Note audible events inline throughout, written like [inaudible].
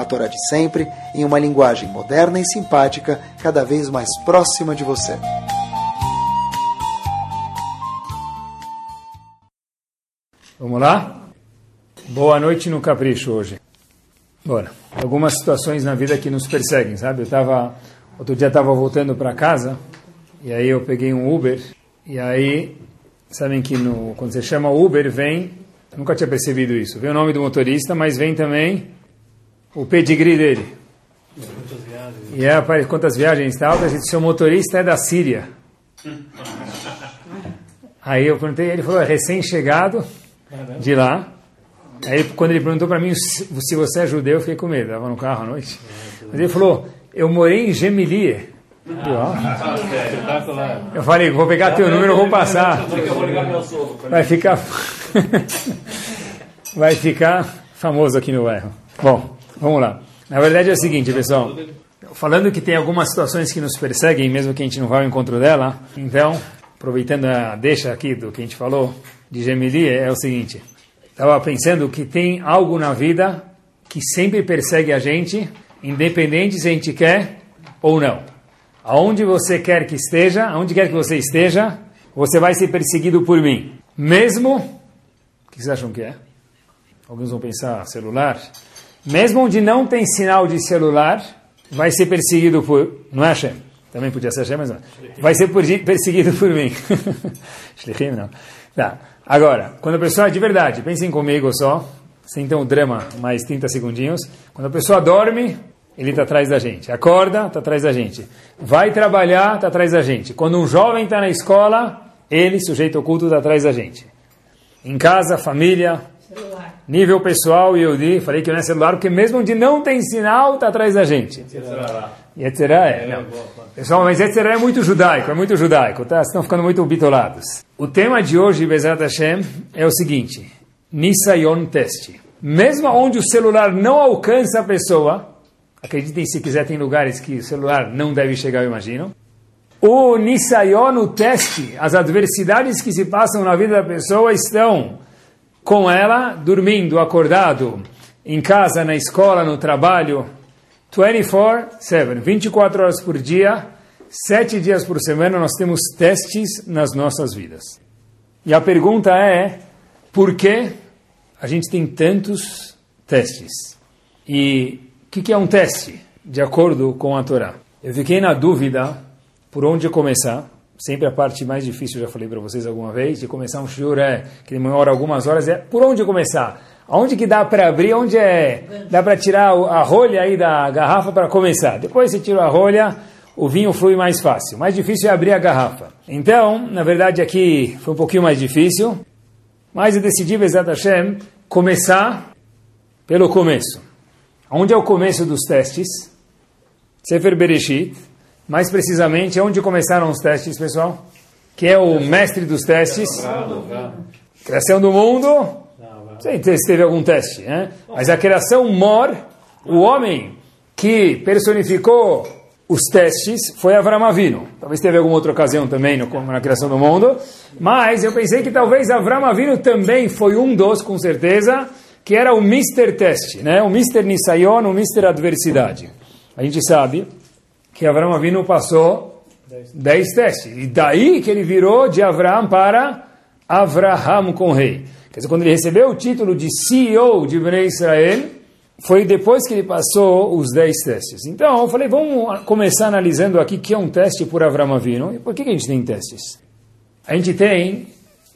a Torá de sempre, em uma linguagem moderna e simpática, cada vez mais próxima de você. Vamos lá? Boa noite no Capricho hoje. Bora. Algumas situações na vida que nos perseguem, sabe? Eu tava outro dia estava voltando para casa e aí eu peguei um Uber e aí sabem que no, quando você chama Uber vem, nunca tinha percebido isso. Vem o nome do motorista, mas vem também o pedigree dele. E é, rapaz, quantas viagens tal? Tá seu motorista é da Síria. Aí eu perguntei, ele falou, é recém-chegado de lá. Aí quando ele perguntou para mim se você é judeu, eu fiquei com medo. Estava no carro à noite. Mas ele falou, eu morei em Gemilier. Eu falei, vou pegar teu número, vou passar. Vai ficar, [laughs] vai ficar famoso aqui no bairro. Bom, vamos lá. Na verdade é o seguinte, pessoal. Falando que tem algumas situações que nos perseguem, mesmo que a gente não vá ao encontro dela. Então, aproveitando a deixa aqui do que a gente falou de Gemilier, é o seguinte. Estava pensando que tem algo na vida que sempre persegue a gente, independente se a gente quer ou não. Aonde você quer que esteja, aonde quer que você esteja, você vai ser perseguido por mim. Mesmo, o que vocês acham que é? Alguns vão pensar celular. Mesmo onde não tem sinal de celular, vai ser perseguido por, não é Hashem? Também podia ser Hashem, mas não. Vai ser perseguido por mim. [laughs] Shlichim, não. Tá. Agora, quando a pessoa, de verdade, pensem comigo só, sem ter um drama, mais 30 segundinhos. Quando a pessoa dorme, ele está atrás da gente. Acorda, está atrás da gente. Vai trabalhar, está atrás da gente. Quando um jovem está na escola, ele, sujeito oculto, está atrás da gente. Em casa, família, celular. Nível pessoal, e eu falei que não é celular, porque mesmo onde não tem sinal, está atrás da gente. Yetzirah é, não. Pessoal, mas Yetzirah é muito judaico, é muito judaico, tá? Estão ficando muito bitolados. O tema de hoje, Bezat Hashem, é o seguinte, Nisayon Teste. Mesmo onde o celular não alcança a pessoa, acreditem se quiser, tem lugares que o celular não deve chegar, eu imagino. O Nisayon, o teste, as adversidades que se passam na vida da pessoa estão com ela, dormindo, acordado, em casa, na escola, no trabalho, 24-7, 24 horas por dia, 7 dias por semana, nós temos testes nas nossas vidas. E a pergunta é, por que a gente tem tantos testes? E o que, que é um teste, de acordo com a Torá? Eu fiquei na dúvida por onde começar. Sempre a parte mais difícil, já falei para vocês alguma vez, de começar um shiur é, que demora algumas horas, é por onde começar? Aonde que dá para abrir? Onde é? Dá para tirar a rolha aí da garrafa para começar. Depois você tira a rolha, o vinho flui mais fácil. Mais difícil é abrir a garrafa. Então, na verdade aqui foi um pouquinho mais difícil, mas eu decidi, Bezat Hashem, começar pelo começo. Onde é o começo dos testes? Sefer Bereshit. Mais precisamente, onde começaram os testes, pessoal? Que é o mestre dos testes? Criação do mundo, sei se teve algum teste, né? Mas a criação mor, o homem que personificou os testes foi Avram Avinu. Talvez teve alguma outra ocasião também no, na criação do mundo, mas eu pensei que talvez Avram Avinu também foi um dos, com certeza, que era o Mr. Teste, né? o Mr. Nisayon, o Mr. Adversidade. A gente sabe que Avram Avinu passou 10 testes, e daí que ele virou de Avram para Avraham com rei. Quer dizer, quando ele recebeu o título de CEO de Bnei Israel, foi depois que ele passou os 10 testes. Então, eu falei, vamos começar analisando aqui que é um teste por Avram Avinu. E por que, que a gente tem testes? A gente tem,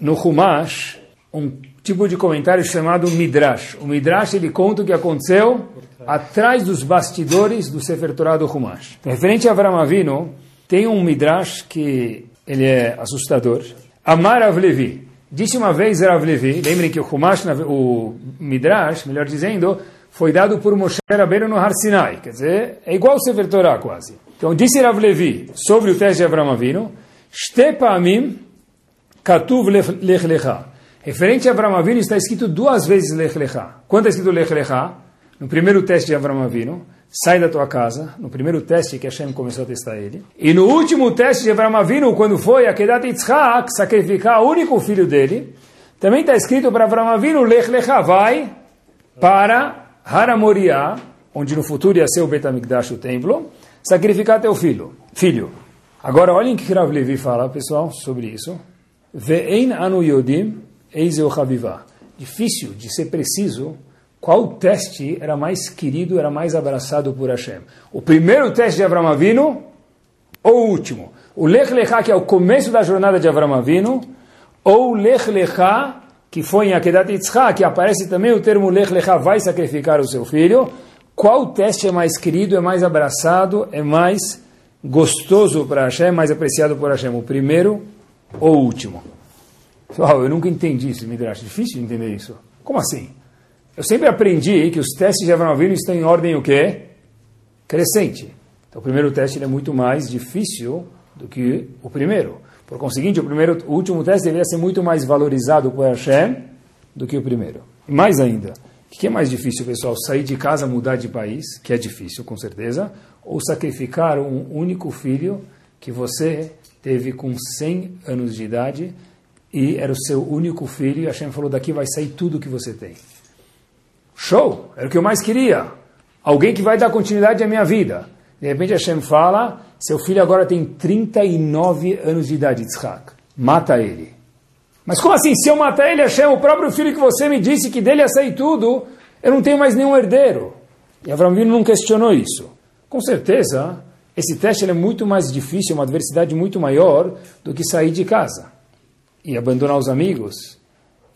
no Humash, um tipo de comentário chamado Midrash. O Midrash, ele conta o que aconteceu atrás dos bastidores do Sefer Torah do Humash. Referente a Avram Avinu, tem um Midrash que ele é assustador. Amar Avlevi. Disse uma vez Rav Levi, lembrem que o Humash, o Midrash, melhor dizendo, foi dado por Moshe Rabbeinu no Har Sinai. Quer dizer, é igual o Sefer Torah quase. Então disse Rav Levi sobre o teste de Avram Avinu, Shtepamim Katuv Lech Lecha. Referente a Avram Avinu está escrito duas vezes Lech Lecha. Quando está escrito Lech Lecha? No primeiro teste de Avram Avinu, sai da tua casa, no primeiro teste que Hashem começou a testar ele. E no último teste de Avram Avinu, quando foi a Kedat Yitzhak sacrificar o único filho dele, também está escrito para Avram Avinu, Lech Lecha, vai para Haramoriá, onde no futuro ia ser o Betamigdash, o templo, sacrificar teu filho. filho. Agora, olhem o que Rav Levi fala, pessoal, sobre isso. Ve'en anu yodim eizeu chavivah. Difícil de ser preciso qual teste era mais querido, era mais abraçado por Hashem. O primeiro teste de Avram Avinu ou o último? O Lech Lechá, que é o começo da jornada de Avram Avinu, ou o Lech Lechá, que foi em Akedat Yitzhak, que aparece também o termo Lech Lechá, vai sacrificar o seu filho, qual teste é mais querido, é mais abraçado, é mais gostoso para Hashem, mais apreciado por Hashem, o primeiro ou o último? Pessoal, eu nunca entendi isso, Midrash, difícil de entender isso. Como assim? Eu sempre aprendi que os testes de Avraham estão em ordem o quê? Crescente. Então o primeiro teste é muito mais difícil do que o primeiro. Por conseguinte, o, primeiro, o último teste deveria ser muito mais valorizado por Hashem do que o primeiro. E mais ainda, o que é mais difícil, pessoal? Sair de casa, mudar de país, que é difícil, com certeza, ou sacrificar um único filho que você teve com 100 anos de idade e era o seu único filho e Hashem falou, daqui vai sair tudo que você tem. Show! Era o que eu mais queria. Alguém que vai dar continuidade à minha vida. De repente Hashem fala, seu filho agora tem 39 anos de idade, Yitzhak. Mata ele. Mas como assim? Se eu matar ele, Hashem, o próprio filho que você me disse que dele ia sair tudo, eu não tenho mais nenhum herdeiro. E Avram Vino não questionou isso. Com certeza, esse teste é muito mais difícil, uma adversidade muito maior do que sair de casa e abandonar os amigos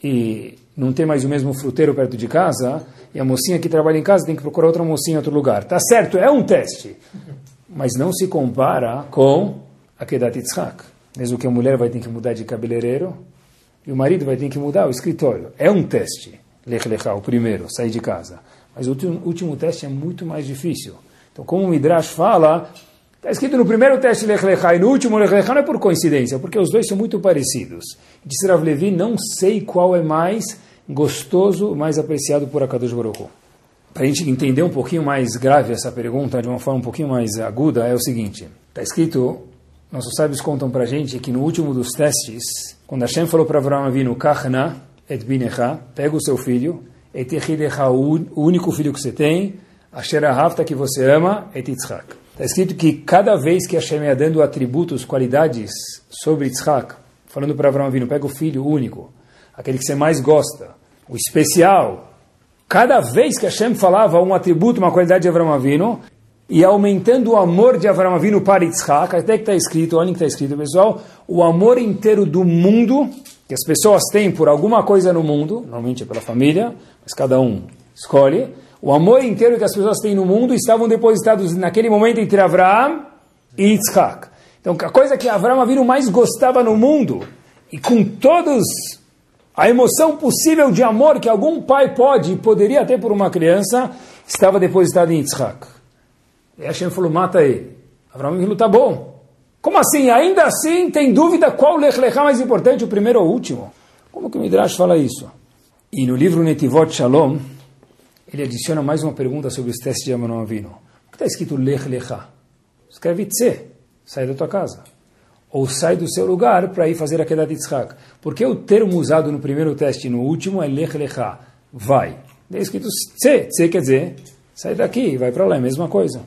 e não ter mais o mesmo fruteiro perto de casa e a mocinha que trabalha em casa tem que procurar outra mocinha em outro lugar. Tá certo, é um teste mas não se compara com a Kedat Yitzhak. Mesmo que a mulher vai ter que mudar de cabeleireiro e o marido vai ter que mudar o escritório. É um teste, Lech Lechá, o primeiro, sair de casa. Mas o último, último teste é muito mais difícil. Então, como o Midrash fala, está escrito no primeiro teste Lech Lechá e no último Lech Lechá não é por coincidência, porque os dois são muito parecidos. Disse Rav Levi, não sei qual é mais gostoso, mais apreciado por Akadosh Baruch para a gente entender um pouquinho mais grave essa pergunta, de uma forma um pouquinho mais aguda, é o seguinte: está escrito, nossos sábios contam para a gente que no último dos testes, quando Hashem falou para Avraham Avinu, Kachna et binecha, pega o seu filho, et o único filho que você tem, Asher Ahavta, que você ama, et Yitzhak. Está escrito que cada vez que Hashem ia dando atributos, qualidades sobre Yitzhak, falando para Avraham Avinu, pega o filho único, aquele que você mais gosta, o especial, Cada vez que Hashem falava um atributo, uma qualidade de Avram Avinu, e aumentando o amor de Avram Avinu para Yitzhak, até que está escrito, olhem que está escrito, pessoal, o amor inteiro do mundo, que as pessoas têm por alguma coisa no mundo, normalmente é pela família, mas cada um escolhe, o amor inteiro que as pessoas têm no mundo estavam depositados naquele momento entre Avram e Yitzhak. Então, a coisa que Avram Avinu mais gostava no mundo, e com todos a emoção possível de amor que algum pai pode e poderia ter por uma criança estava depositada em Yitzhak. E Hashem falou, mata ele. Abraão falou, tá bom. Como assim? Ainda assim, tem dúvida qual Lech Lechá mais importante, o primeiro ou o último? Como que o Midrash fala isso? E no livro Netivot Shalom, ele adiciona mais uma pergunta sobre os testes de Abraão Avino. O que está escrito Lech Lechá? Escreve Tse, sai da tua casa ou sai do seu lugar para ir fazer a Kedat Yitzhak. Porque o termo usado no primeiro teste e no último é Lech Lecha, vai. É escrito Tse, Tse quer dizer, sai daqui, vai para lá, é a mesma coisa.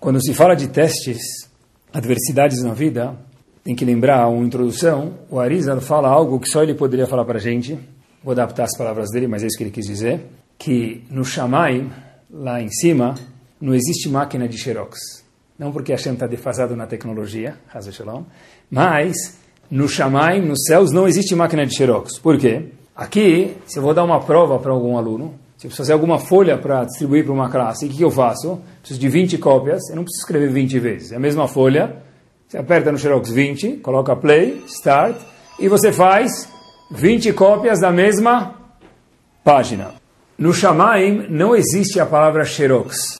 Quando se fala de testes, adversidades na vida, tem que lembrar uma introdução, o Arizal fala algo que só ele poderia falar para a gente, vou adaptar as palavras dele, mas é isso que ele quis dizer, que no Shammai, lá em cima, não existe máquina de xerox não porque Hashem está defasado na tecnologia, mas no Shamaim, nos céus, não existe máquina de xerox. Por quê? Aqui, se eu vou dar uma prova para algum aluno, se eu preciso fazer alguma folha para distribuir para uma classe, o que eu faço? Preciso de 20 cópias, eu não preciso escrever 20 vezes. É a mesma folha, você aperta no xerox 20, coloca play, start, e você faz 20 cópias da mesma página. No Shamaim não existe a palavra xerox.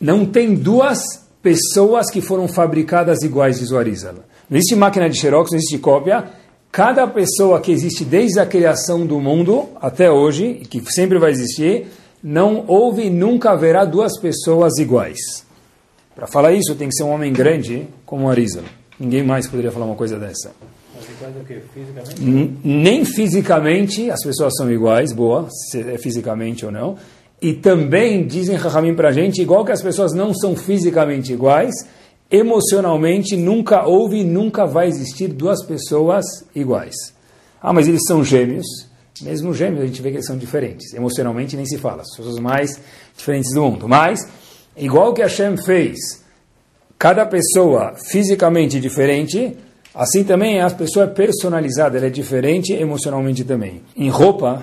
Não tem duas pessoas que foram fabricadas iguais, diz o Arizal. Não existe máquina de xerox, não existe cópia. Cada pessoa que existe desde a criação do mundo até hoje, que sempre vai existir, não houve e nunca haverá duas pessoas iguais. Para falar isso, tem que ser um homem grande como o Arizal. Ninguém mais poderia falar uma coisa dessa. Nem fisicamente as pessoas são iguais, boa, se é fisicamente ou não. E também dizem Rahamim para a gente, igual que as pessoas não são fisicamente iguais, emocionalmente nunca houve e nunca vai existir duas pessoas iguais. Ah, mas eles são gêmeos. Mesmo gêmeos a gente vê que eles são diferentes. Emocionalmente nem se fala, as pessoas mais diferentes do mundo. Mas, igual que Hashem fez cada pessoa fisicamente diferente, assim também a pessoa é personalizada, ela é diferente emocionalmente também. Em roupa,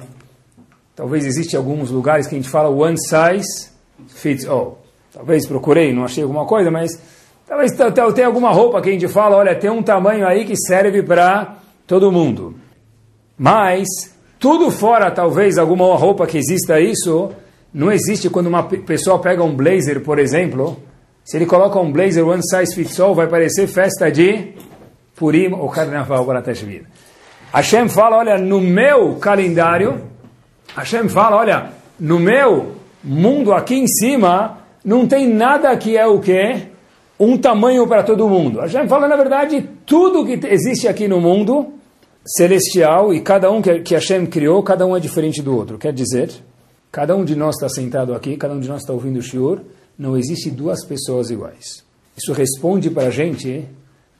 talvez existe alguns lugares que a gente fala one size fits all. Talvez procurei, não achei alguma coisa, mas talvez tenha alguma roupa que a gente fala, olha, tem um tamanho aí que serve para todo mundo. Mas tudo fora, talvez, alguma roupa que exista isso, não existe quando uma pessoa pega um blazer, por exemplo, se ele coloca um blazer one size fits all, vai parecer festa de Purim ou Carnaval Teshuvah. Hashem fala, olha, no meu calendário, Hashem fala, olha, no meu mundo aqui em cima, não tem nada que é o quê? Um tamanho para todo mundo. Hashem fala, na verdade, tudo que existe aqui no mundo celestial e cada um que Hashem criou, cada um é diferente do outro. Quer dizer, cada um de nós está sentado aqui, cada um de nós está ouvindo o shiur, não existe duas pessoas iguais. Isso responde para a gente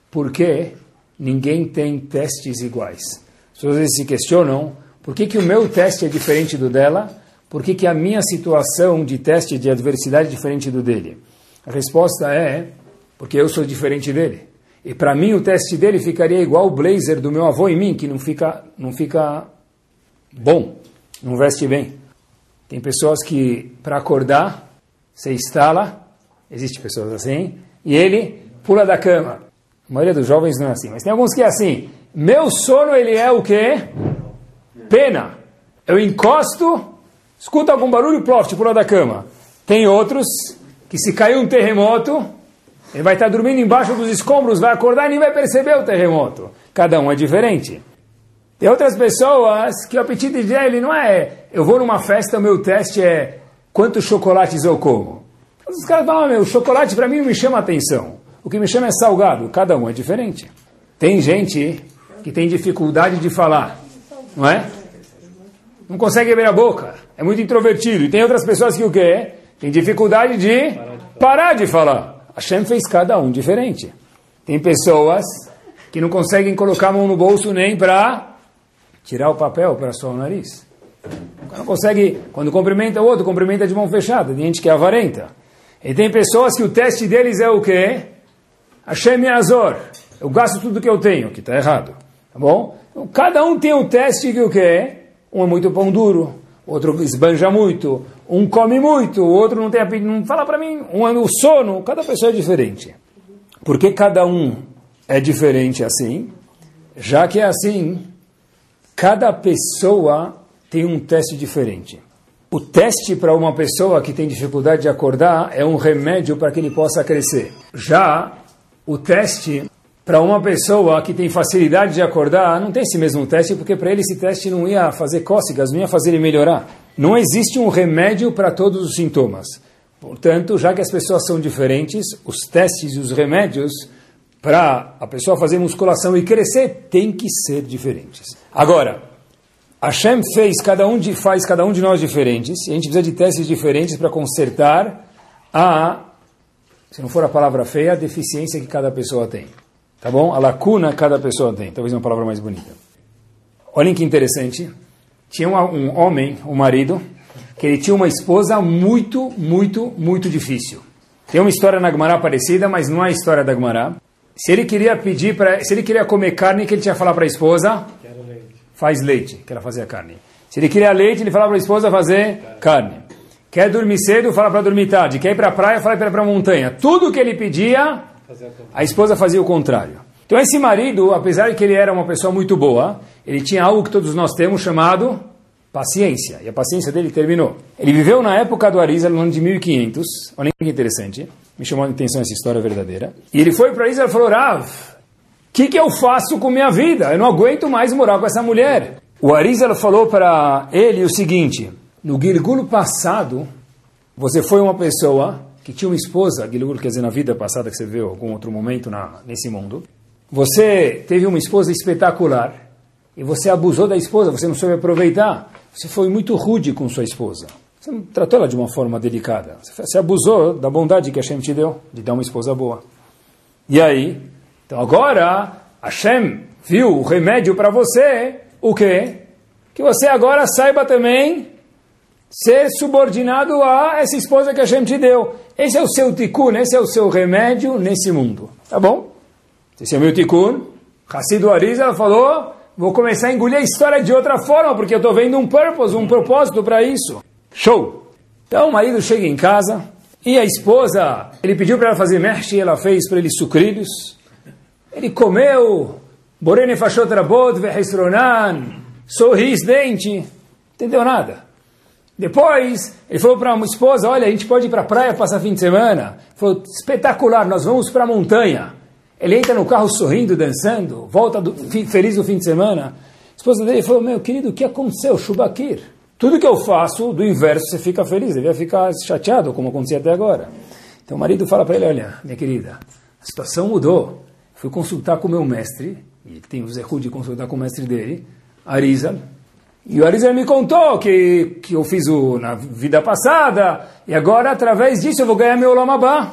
por que ninguém tem testes iguais. As pessoas se questionam por que, que o meu teste é diferente do dela, por que, que a minha situação de teste de adversidade é diferente do dele. A resposta é porque eu sou diferente dele. E para mim o teste dele ficaria igual o blazer do meu avô em mim, que não fica, não fica bom, não veste bem. Tem pessoas que, para acordar, você instala, existe pessoas assim, e ele pula da cama. A maioria dos jovens não é assim, mas tem alguns que é assim. Meu sono, ele é o quê? Pena. Eu encosto, escuta algum barulho, ploft, pula da cama. Tem outros que se cair um terremoto, ele vai estar dormindo embaixo dos escombros, vai acordar e nem vai perceber o terremoto. Cada um é diferente. Tem outras pessoas que o apetite dele não é eu vou numa festa, o meu teste é quantos chocolates eu como. Os caras falam, meu, chocolate para mim não me chama atenção. O que me chama é salgado. Cada um é diferente. Tem gente que tem dificuldade de falar, não é? Não consegue abrir a boca. É muito introvertido. E tem outras pessoas que o quê? Tem dificuldade de parar de falar. A Shem fez cada um diferente. Tem pessoas que não conseguem colocar a mão no bolso nem para tirar o papel para só o nariz. Não consegue, quando cumprimenta o outro, cumprimenta de mão fechada. Tem gente que é avarenta. E tem pessoas que o teste deles é o quê? Hashem Azor. Eu gasto tudo que eu tenho, que está errado. Tá bom? Então, cada um tem um teste que o quê? Um é muito pão duro, outro esbanja muito, um come muito, o outro não tem apetite, não fala para mim, um é o sono, cada pessoa é diferente. Porque cada um é diferente assim, já que é assim, cada pessoa tem um teste diferente. O teste para uma pessoa que tem dificuldade de acordar é um remédio para que ele possa crescer. Já o teste para uma pessoa que tem facilidade de acordar, não tem esse mesmo teste, porque para ele esse teste não ia fazer cócegas, não ia fazer ele melhorar. Não existe um remédio para todos os sintomas. Portanto, já que as pessoas são diferentes, os testes e os remédios para a pessoa fazer musculação e crescer têm que ser diferentes. Agora, Hashem fez cada um de, faz cada um de nós diferentes, e a gente precisa de testes diferentes para consertar a, se não for a palavra feia, a deficiência que cada pessoa tem. Tá bom? A lacuna que cada pessoa tem. Talvez uma palavra mais bonita. Olhem que interessante. Tinha um, um homem, um marido, que ele tinha uma esposa muito, muito, muito difícil. Tem uma história na Gemara parecida, mas não é a história da Gemara. Se ele queria pedir para, se ele queria comer carne, que ele tinha que falar para a esposa? faz leite, que ela fazia carne. Se ele queria leite, ele falava para a esposa fazer carne. Quer dormir cedo, fala para dormir tarde. Quer ir para a praia, fala para ir para a montanha. Tudo que ele pedia, a esposa fazia o contrário. Então esse marido, apesar de que ele era uma pessoa muito boa, ele tinha algo que todos nós temos chamado paciência. E a paciência dele terminou. Ele viveu na época do Arizal, no ano de 1500. Olha que interessante. Me chamou a atenção essa história verdadeira. E ele foi para Arizal e falou, Rav, o que, que eu faço com minha vida? Eu não aguento mais morar com essa mulher. O Arizal falou para ele o seguinte, no Gilgulo passado, você foi uma pessoa que tinha uma esposa, Gilgulo quer dizer na vida passada que você viu algum outro momento na, nesse mundo, você teve uma esposa espetacular e você abusou da esposa, você não soube aproveitar. Você foi muito rude com sua esposa. Você não tratou ela de uma forma delicada. Você abusou da bondade que Hashem te deu, de dar uma esposa boa. E aí? Então agora, Hashem viu o remédio para você, o quê? Que você agora saiba também ser subordinado a essa esposa que Hashem te deu. Esse é o seu tikkun, esse é o seu remédio nesse mundo. Tá bom? Esse é o meu tikkun. Hassidu Ariza falou, vou começar a engolir a história de outra forma, porque eu estou vendo um purpose, um propósito para isso. Show! Então o marido chega em casa e a esposa, ele pediu para ela fazer merche, ela fez para ele sucrilhos. Ele comeu, borene fashot rabot sorris dente, entendeu nada. Depois, ele falou para uma esposa, olha, a gente pode ir para a praia passar fim de semana. Ele falou, espetacular, nós vamos para a montanha. Ele entra no carro sorrindo, dançando, volta do, feliz no fim de semana. A esposa dele falou, meu querido, o que aconteceu? Shubakir. Tudo que eu faço, do inverso, você fica feliz, vai ficar chateado, como acontecia até agora. Então o marido fala para ele, olha, minha querida, a situação mudou. Fui consultar com o meu mestre, e tem o Zehu de consultar com o mestre dele, Arizal, e o Arizal me contou que, que eu fiz o, na vida passada, e agora, através disso, eu vou ganhar meu Lamabá.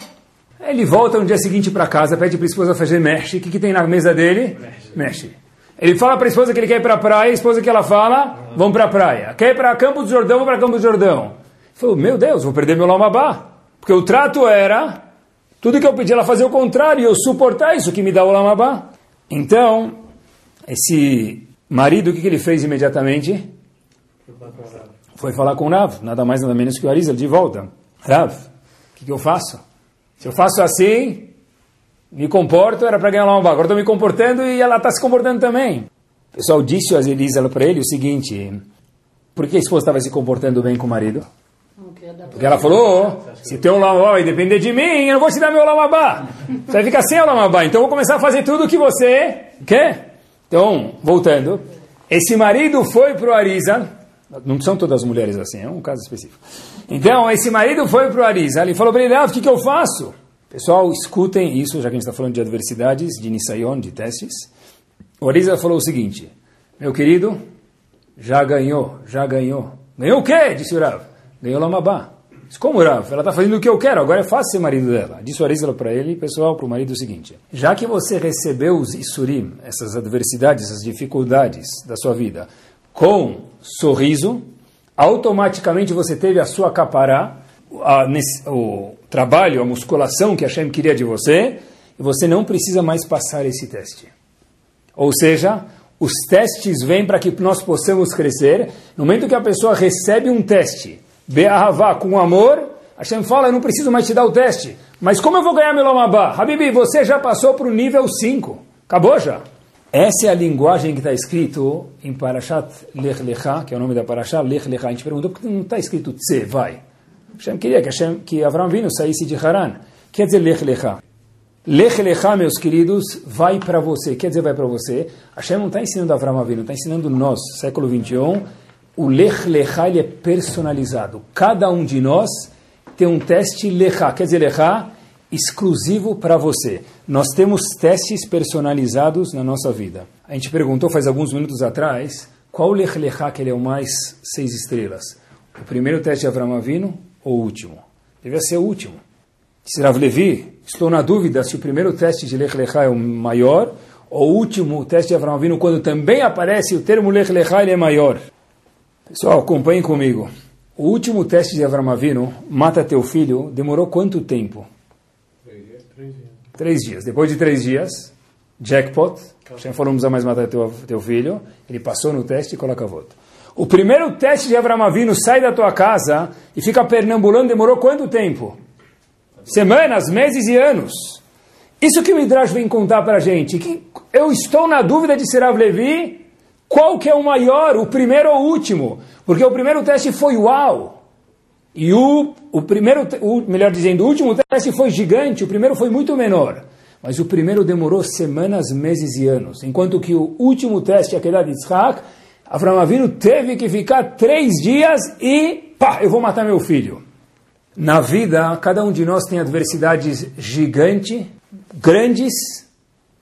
Ele volta no dia seguinte para casa, pede para a esposa fazer mexe. O que, que tem na mesa dele? Mexe. Ele fala para a esposa que ele quer ir para a praia, a esposa que ela fala, vamos para a praia. Quer ir para Campo do Jordão, vamos para Campo do Jordão. Ele falou, meu Deus, vou perder meu lamabá. Porque o trato era, tudo que eu pedi ela fazer o contrário, e eu suportar isso que me dá o lamabá. Então, esse marido, o que, que ele fez imediatamente? Foi falar com o Rav, nada mais nada menos que o Arizal de volta. Rav, o que, que eu faço? Se eu faço assim, me comporto, era para ganhar lá um Agora estou me comportando e ela está se comportando também. O pessoal disse a Elisa para ele o seguinte: por que a esposa estava se comportando bem com o marido? Porque ela falou: se teu lamabá vai depender de mim, eu não vou te dar meu lamabá. Você vai ficar sem o lamabá. Então eu vou começar a fazer tudo o que você quer. Então, voltando, esse marido foi para o Arisa. Não são todas as mulheres assim, é um caso específico. Então, esse marido foi para o Arisa, ele falou para ele, ah, o que, que eu faço? Pessoal, escutem isso, já que a gente está falando de adversidades, de Nisayon, de testes. O Arisa falou o seguinte, meu querido, já ganhou, já ganhou. Ganhou o quê? Disse o Rav. Ganhou Lamabá. Disse, como Rav? Ela está fazendo o que eu quero, agora é fácil ser marido dela. Disse o Arisa para ele, pessoal, para o marido o seguinte, já que você recebeu os Isurim, essas adversidades, essas dificuldades da sua vida, com sorriso, automaticamente você teve a sua capará, a, o trabalho, a musculação que Hashem queria de você, e você não precisa mais passar esse teste. Ou seja, os testes vêm para que nós possamos crescer. No momento que a pessoa recebe um teste, Be'ahavá, com amor, Hashem fala, eu não preciso mais te dar o teste. Mas como eu vou ganhar meu Lamabá? Habibi, você já passou para o nível 5. Acabou já. Essa é a linguagem que está escrito em Parashat Lech Lecha, que é o nome da Parashat Lech Lecha. A gente perguntou por que não está escrito Tse, vai. Hashem queria que, Hashem, que Avram Vino saísse de Haran. Quer dizer Lech Lecha. Lech Lecha, meus queridos, vai para você. Quer dizer, vai para você. Hashem não está ensinando Avram Avinu, está ensinando nós, século 21. O Lech Lecha ele é personalizado. Cada um de nós tem um teste Lecha. Quer dizer, Lecha exclusivo para você. Nós temos testes personalizados na nossa vida. A gente perguntou faz alguns minutos atrás qual Lech Lechá que ele é o mais seis estrelas. O primeiro teste de Avram Avino ou o último? Deve ser o último. Se Rav Levi, estou na dúvida se o primeiro teste de Lech Lechá é o maior ou o último teste de Avram Avino, quando também aparece o termo Lech Lechá, ele é maior. Pessoal, acompanhem comigo. O último teste de Avram Avino, mata teu filho, demorou quanto tempo? Três dias. Depois de três dias, jackpot, falou, não precisa mais matar teu, teu filho. Ele passou no teste e coloca voto. O primeiro teste de Avram Avinu sai da tua casa e fica pernambulando, demorou quanto tempo? Semanas, meses e anos. Isso que o Midrash vem contar para a gente. Que eu estou na dúvida de ser Levi. Qual que é o maior, o primeiro ou o último? Porque o primeiro teste foi uau. E o, o primeiro, o, melhor dizendo, o último teste foi gigante, o primeiro foi muito menor. Mas o primeiro demorou semanas, meses e anos. Enquanto que o último teste, aquele de Yitzhak, Avram Avinu teve que ficar três dias e pá, eu vou matar meu filho. Na vida, cada um de nós tem adversidades gigantes, grandes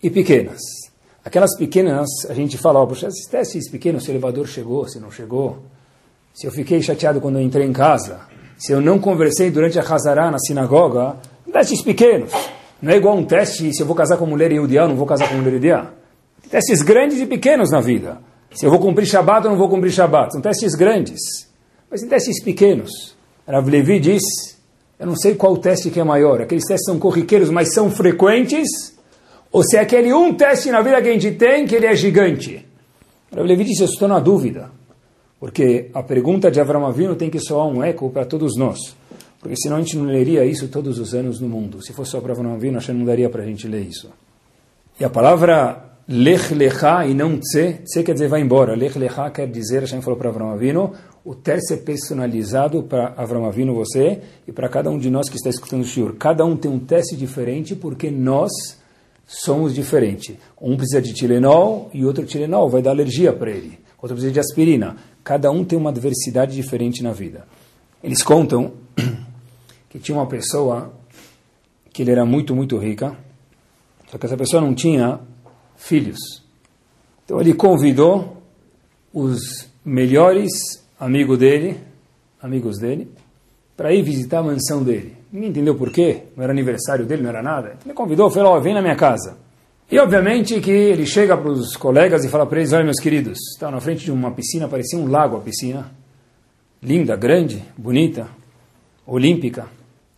e pequenas. Aquelas pequenas, a gente fala, ó, esses testes pequenos, se o elevador chegou, se não chegou, se eu fiquei chateado quando eu entrei em casa, se eu não conversei durante a Hazará na sinagoga, testes pequenos. Não é igual um teste se eu vou casar com mulher Yehudiá ou não vou casar com mulher Yehudiá. Testes grandes e pequenos na vida. Se eu vou cumprir Shabat ou não vou cumprir Shabat. São testes grandes. Mas tem testes pequenos. Rav Levi diz, eu não sei qual teste que é maior. Aqueles testes são corriqueiros, mas são frequentes. Ou se é aquele um teste na vida que a gente tem, que ele é gigante. Rav Levi disse, eu estou na dúvida. Porque a pergunta de Avram Avinu tem que soar um eco para todos nós. Porque senão a gente não leria isso todos os anos no mundo. Se fosse só para Avram Avinu, acho que não daria para a gente ler isso. E a palavra Lech Lecha e não Tse, Tse quer dizer vai embora. Lech Lecha quer dizer, Hashem falou para Avram Avinu, o teste é personalizado para Avram Avinu, você, e para cada um de nós que está escutando o Shiur. Cada um tem um teste diferente porque nós somos diferentes. Um precisa de Tilenol e outro Tilenol vai dar alergia para ele. Outro precisa de aspirina. Cada um tem uma adversidade diferente na vida. Eles contam [clears throat] que tinha uma pessoa que ele era muito, muito rica, só que essa pessoa não tinha filhos. Então ele convidou os melhores amigos dele, amigos dele, para ir visitar a mansão dele. Ninguém entendeu por quê, não era aniversário dele, não era nada. Ele convidou, falou, oh, vem na minha casa. E obviamente que ele chega para os colegas e fala para eles, olha meus queridos, está na frente de uma piscina, parecia um lago a piscina, linda, grande, bonita, olímpica,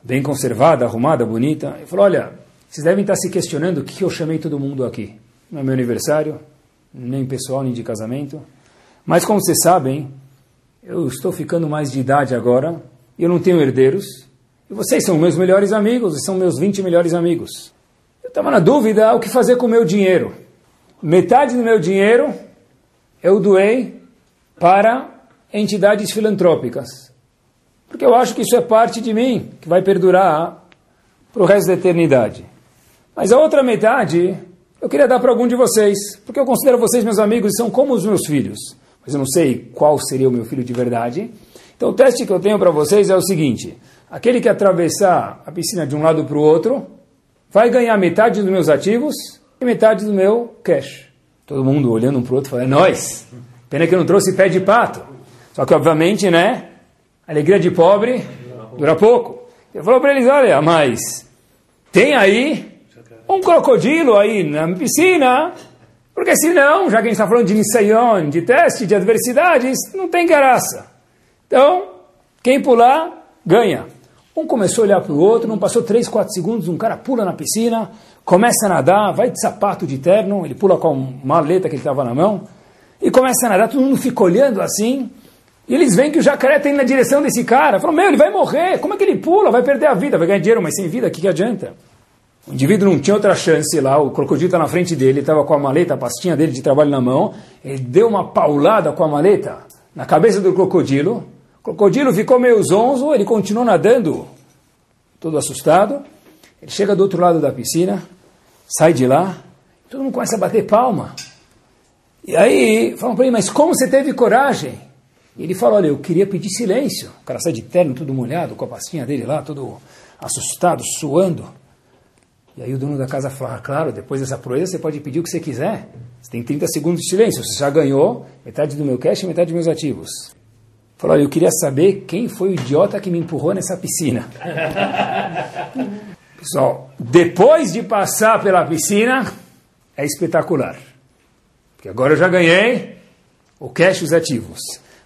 bem conservada, arrumada, bonita. Ele falou, olha, vocês devem estar se questionando o que eu chamei todo mundo aqui não é meu aniversário, nem pessoal, nem de casamento. Mas como vocês sabem, eu estou ficando mais de idade agora, eu não tenho herdeiros, e vocês são meus melhores amigos, e são meus 20 melhores amigos. Eu estava na dúvida o que fazer com o meu dinheiro. Metade do meu dinheiro eu doei para entidades filantrópicas. Porque eu acho que isso é parte de mim, que vai perdurar para o resto da eternidade. Mas a outra metade eu queria dar para algum de vocês, porque eu considero vocês meus amigos e são como os meus filhos. Mas eu não sei qual seria o meu filho de verdade. Então o teste que eu tenho para vocês é o seguinte: aquele que atravessar a piscina de um lado para o outro vai ganhar metade dos meus ativos e metade do meu cash. Todo mundo olhando um para o outro falando, é nós. Pena que eu não trouxe pé de pato. Só que, obviamente, né? Alegria de pobre dura pouco. Eu falou para eles, olha, mas tem aí um crocodilo aí na piscina, porque senão, já que a gente está falando de Nisayon, de teste, de adversidades, não tem graça. Então, quem pular, ganha. Um começou a olhar para o outro, não passou 3, 4 segundos, um cara pula na piscina, começa a nadar, vai de sapato de terno, ele pula com uma maleta que ele estava na mão, e começa a nadar, todo mundo fica olhando assim, e eles veem que o jacaré está indo na direção desse cara, falam, meu, ele vai morrer, como é que ele pula? Vai perder a vida, vai ganhar dinheiro, mas sem vida, o que, que adianta? O indivíduo não tinha outra chance lá, o crocodilo está na frente dele, estava com a maleta, a pastinha dele de trabalho na mão, ele deu uma paulada com a maleta na cabeça do crocodilo, crocodilo ficou meio zonzo, ele continuou nadando, todo assustado, ele chega do outro lado da piscina, sai de lá, todo mundo começa a bater palma. E aí falam para ele, mas como você teve coragem? E ele fala, olha, eu queria pedir silêncio. O cara sai de terno, todo molhado, com a pastinha dele lá, todo assustado, suando. E aí o dono da casa fala, ah, claro, depois dessa proeza você pode pedir o que você quiser. Você tem 30 segundos de silêncio, você já ganhou metade do meu cash e metade dos meus ativos. Falou, eu queria saber quem foi o idiota que me empurrou nessa piscina. [laughs] Pessoal, depois de passar pela piscina, é espetacular. Porque agora eu já ganhei o cash os ativos.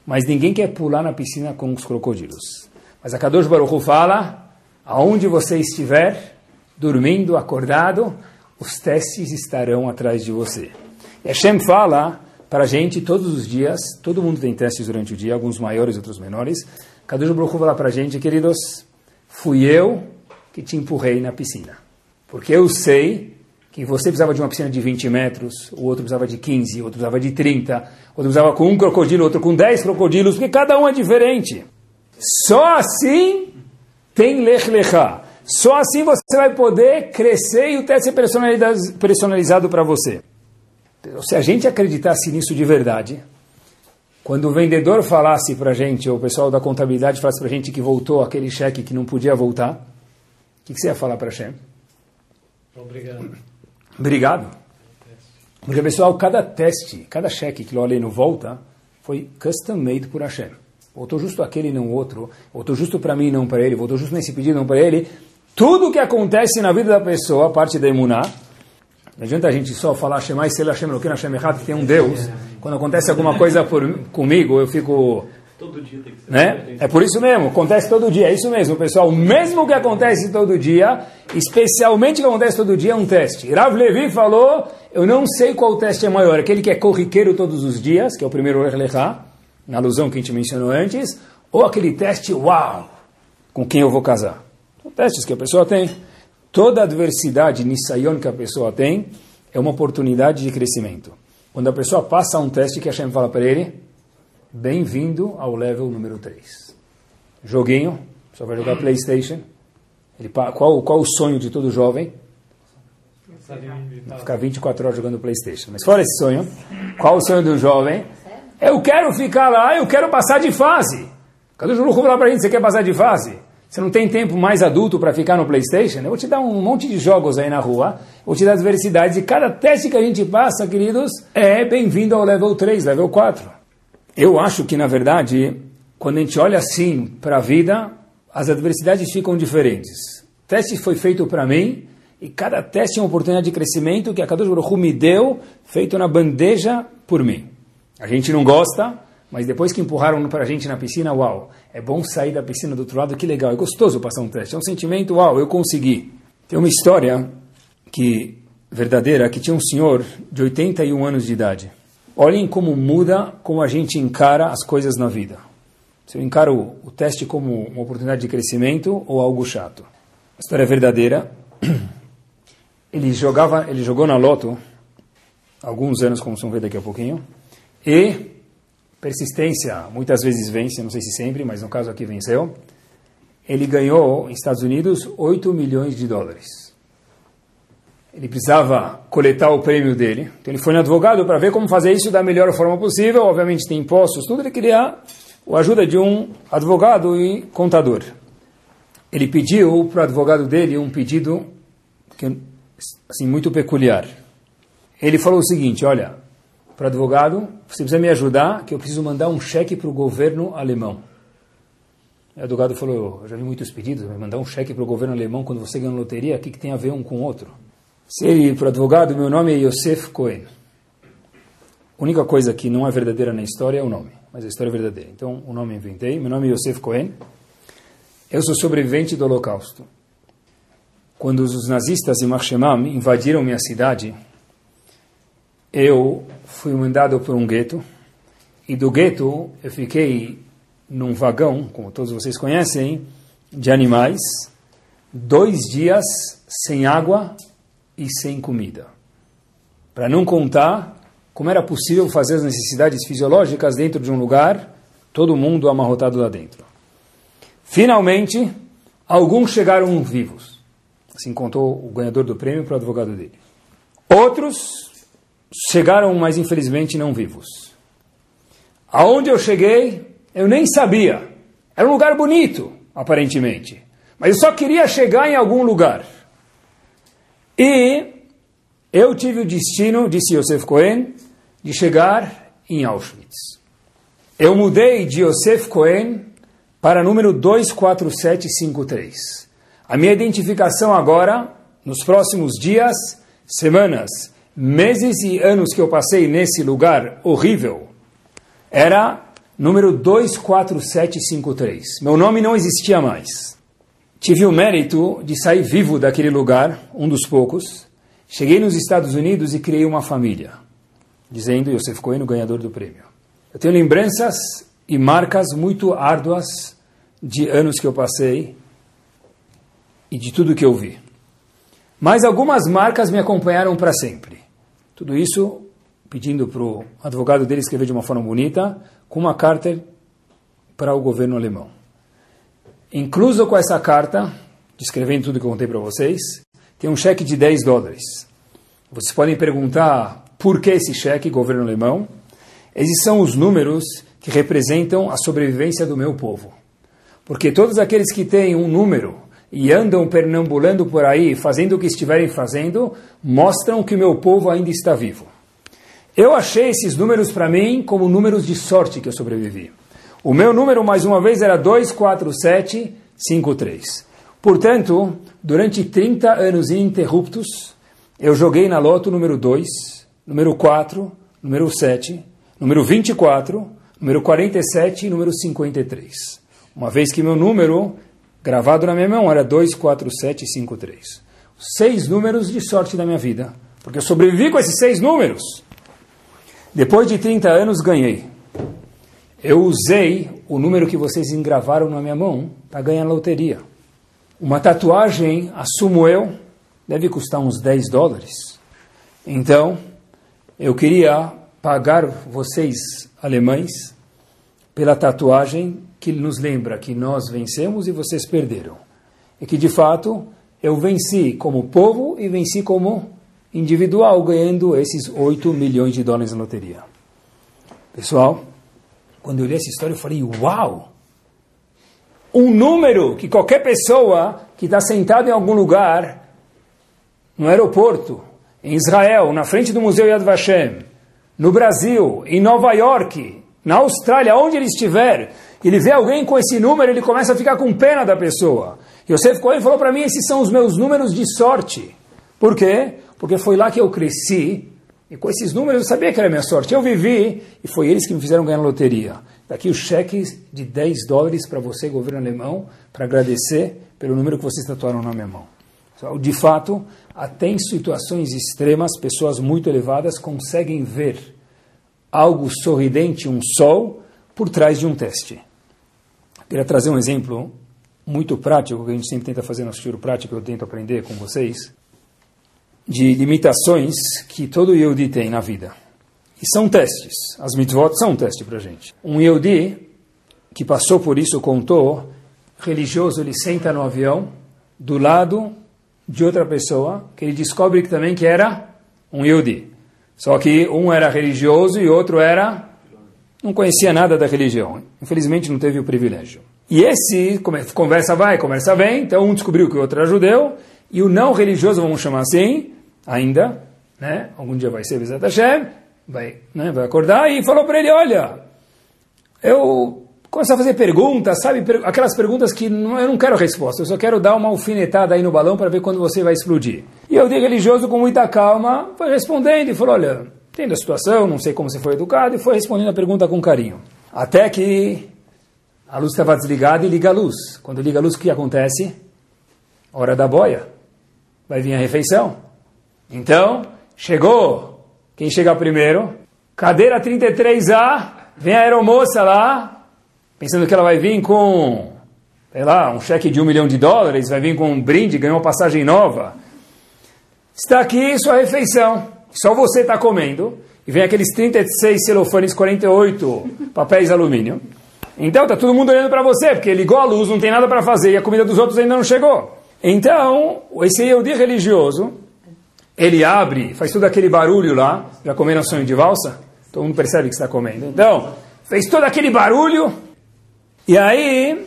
Mas ninguém quer pular na piscina com os crocodilos. Mas a Kadosh Baruch fala, aonde você estiver, dormindo, acordado, os testes estarão atrás de você. E Hashem fala para a gente todos os dias, todo mundo tem testes durante o dia, alguns maiores, outros menores. Kadosh Baruch fala para a gente, queridos, fui eu que te empurrei na piscina. Porque eu sei que você precisava de uma piscina de 20 metros, o outro precisava de 15, o outro precisava de 30, o outro precisava com um crocodilo, outro com 10 crocodilos, porque cada um é diferente. Só assim tem lech lechá. Só assim você vai poder crescer e o teste ser personalizado para você. Se a gente acreditasse nisso de verdade, quando o vendedor falasse para a gente, ou o pessoal da contabilidade falasse para a gente que voltou aquele cheque que não podia voltar, o que, que você ia falar para a Hashem? Obrigado. Obrigado. Porque, pessoal, cada teste, cada cheque que o Aleino volta, foi custom made por Hashem. Voltou justo aquele e não outro. Voltou justo para mim e não para ele. Voltou justo nesse pedido e não para ele. Tudo que acontece na vida da pessoa, a parte da imuná, não adianta a gente só falar Shemai Sela Hashem Eloquim Hashem Echad, que tem um Deus. Quando acontece alguma coisa por, comigo, eu fico... Todo dia tem que ser. Né? É por isso mesmo, acontece todo dia, é isso mesmo, pessoal. Mesmo que acontece todo dia, especialmente que acontece todo dia, é um teste. Rav Levi falou, eu não sei qual teste é maior, aquele que é corriqueiro todos os dias, que é o primeiro Erlechá, na alusão que a gente mencionou antes, ou aquele teste, uau, com quem eu vou casar. São testes que a pessoa tem. Toda adversidade, nisayon que a pessoa tem, é uma oportunidade de crescimento. Quando a pessoa passa um teste que a Hashem fala para ele, bem-vindo ao level número 3. Joguinho, só vai jogar Playstation. Ele, qual, qual o sonho de todo jovem? Ficar 24 horas jogando Playstation. Mas fora esse sonho, qual o sonho do jovem? Eu quero ficar lá, eu quero passar de fase. Cadê o Juru falar para a gente, você quer passar de fase? Você não tem tempo mais adulto para ficar no PlayStation? Eu vou te dar um monte de jogos aí na rua, vou te dar as diversidades, e cada teste que a gente passa, queridos, é bem-vindo ao level 3, level 4. Eu acho que, na verdade, quando a gente olha assim para a vida, as adversidades ficam diferentes. O teste foi feito para mim, e cada teste é uma oportunidade de crescimento que a Kadosh Baruch Hu me deu, feito na bandeja por mim. A gente não gosta, mas depois que empurraram para a gente na piscina, uau, é bom sair da piscina do outro lado, que legal, é gostoso passar um teste, é um sentimento, uau, eu consegui. Tem uma história que verdadeira, que tinha um senhor de 81 anos de idade. Olhem como muda como a gente encara as coisas na vida. Se eu encaro o teste como uma oportunidade de crescimento ou algo chato. A história é verdadeira. [clears throat] Ele jogava, ele jogou na loto alguns anos, como vão ver daqui a pouquinho, e persistência muitas vezes vence, não sei se sempre, mas no caso aqui venceu. Ele ganhou, nos Estados Unidos, 8 milhões de dólares. Ele precisava coletar o prêmio dele, então ele foi no advogado para ver como fazer isso da melhor forma possível. Obviamente tem impostos, tudo. Ele queria a ajuda de um advogado e contador. Ele pediu para o advogado dele um pedido que, assim, muito peculiar. Ele falou o seguinte: olha, para o advogado, você precisa me ajudar, que eu preciso mandar um cheque para o governo alemão. O advogado falou, eu já vi muitos pedidos, mandar um cheque para o governo alemão quando você ganha loteria, o que, que tem a ver um com o outro? Se ele, para o advogado, meu nome é Yosef Cohen. A única coisa que não é verdadeira na história é o nome, mas a história é verdadeira. Então, o nome eu inventei, meu nome é Yosef Cohen. Eu sou sobrevivente do Holocausto. Quando os nazistas em Marshemam invadiram minha cidade, eu fui mandado para um gueto, e do gueto eu fiquei num vagão, como todos vocês conhecem, de animais, dois dias sem água e sem comida. Para não contar como era possível fazer as necessidades fisiológicas dentro de um lugar, todo mundo amarrotado lá dentro. Finalmente, alguns chegaram vivos. Assim contou o ganhador do prêmio para o advogado dele. Outros chegaram, mas infelizmente não vivos. Aonde eu cheguei, eu nem sabia. Era um lugar bonito, aparentemente. Mas eu só queria chegar em algum lugar. E eu tive o destino, disse Yosef Cohen, de chegar em Auschwitz. Eu mudei de Yosef Cohen para número 24753. A minha identificação agora, nos próximos dias, semanas meses e anos que eu passei nesse lugar horrível, era número 24753. Meu nome não existia mais. Tive o mérito de sair vivo daquele lugar, um dos poucos. Cheguei nos Estados Unidos e criei uma família, dizendo Yosef Cohen, o ganhador do prêmio. Eu tenho lembranças e marcas muito árduas de anos que eu passei e de tudo que eu vi. Mas algumas marcas me acompanharam para sempre. Tudo isso pedindo para o advogado dele escrever de uma forma bonita, com uma carta para o governo alemão. Incluso com essa carta, descrevendo tudo que eu contei para vocês, tem um cheque de 10 dólares. Vocês podem perguntar por que esse cheque, governo alemão? Esses são os números que representam a sobrevivência do meu povo. Porque todos aqueles que têm um número e andam pernambulando por aí, fazendo o que estiverem fazendo, mostram que meu povo ainda está vivo. Eu achei esses números para mim como números de sorte que eu sobrevivi. O meu número, mais uma vez, era 24753. Portanto, durante 30 anos ininterruptos, eu joguei na loto número 2, número 4, número 7, número 24, número 47 e número 53. Uma vez que meu número, gravado na minha era 24753. Seis números de sorte da minha vida. Porque eu sobrevivi com esses seis números. Depois de 30 anos, ganhei. Eu usei o número que vocês engravaram na minha mão para ganhar na loteria. Uma tatuagem, assumo eu, deve custar uns 10 dólares. Então, eu queria pagar vocês, alemães, pela tatuagem que nos lembra que nós vencemos e vocês perderam. E que, de fato, eu venci como povo e venci como individual, ganhando esses 8 milhões de dólares na loteria. Pessoal, quando eu li essa história, eu falei: Uau! Um número que qualquer pessoa que está sentada em algum lugar, no aeroporto, em Israel, na frente do Museu Yad Vashem, no Brasil, em Nova York, na Austrália, onde ele estiver, ele vê alguém com esse número, ele começa a ficar com pena da pessoa. Yosef Cohen falou para mim: esses são os meus números de sorte. Por quê? porque foi lá que eu cresci, e com esses números eu sabia que era minha sorte. Eu vivi, e foi eles que me fizeram ganhar loteria. Daqui o cheque de 10 dólares para você, governo alemão, para agradecer pelo número que vocês tatuaram na minha mão. De fato, até em situações extremas, pessoas muito elevadas conseguem ver algo sorridente, um sol, por trás de um teste. Queria trazer um exemplo muito prático, que a gente sempre tenta fazer no estudo prático, eu tento aprender com vocês de limitações que todo Yehudi tem na vida. E são testes. As mitzvot são um teste para a gente. Um Yehudi que passou por isso contou, religioso, ele senta no avião do lado de outra pessoa, que ele descobre também que era um Yehudi. Só que um era religioso e outro era não conhecia nada da religião. Infelizmente não teve o privilégio. E esse conversa vai, conversa vem, então um descobriu que o outro era judeu, e o não religioso, vamos chamar assim, ainda, né? Algum dia vai ser Bezat Hashem, vai, né? vai acordar e falou para ele, olha, eu começo a fazer perguntas, sabe? Aquelas perguntas que não, eu não quero resposta, eu só quero dar uma alfinetada aí no balão para ver quando você vai explodir. E eu dei religioso com muita calma, foi respondendo e falou, olha, entendo a situação, não sei como você foi educado, e foi respondendo a pergunta com carinho. Até que a luz estava desligada e liga a luz. Quando liga a luz, o que acontece? Hora da boia. Vai vir a refeição. Então, chegou. Quem chega primeiro? Cadeira 33A, vem a aeromoça lá, pensando que ela vai vir com, sei lá, um cheque de um milhão de dólares, vai vir com um brinde, ganhou uma passagem nova. Está aqui sua refeição. Só você está comendo. E vem aqueles 36 celofanes, 48 papéis alumínio. Então está todo mundo olhando para você, porque ligou a luz, não tem nada para fazer e a comida dos outros ainda não chegou. Então, esse Yehudi religioso, ele abre, faz todo aquele barulho lá, já comeram sonho de valsa? Todo mundo percebe que está comendo. Então, fez todo aquele barulho, e aí,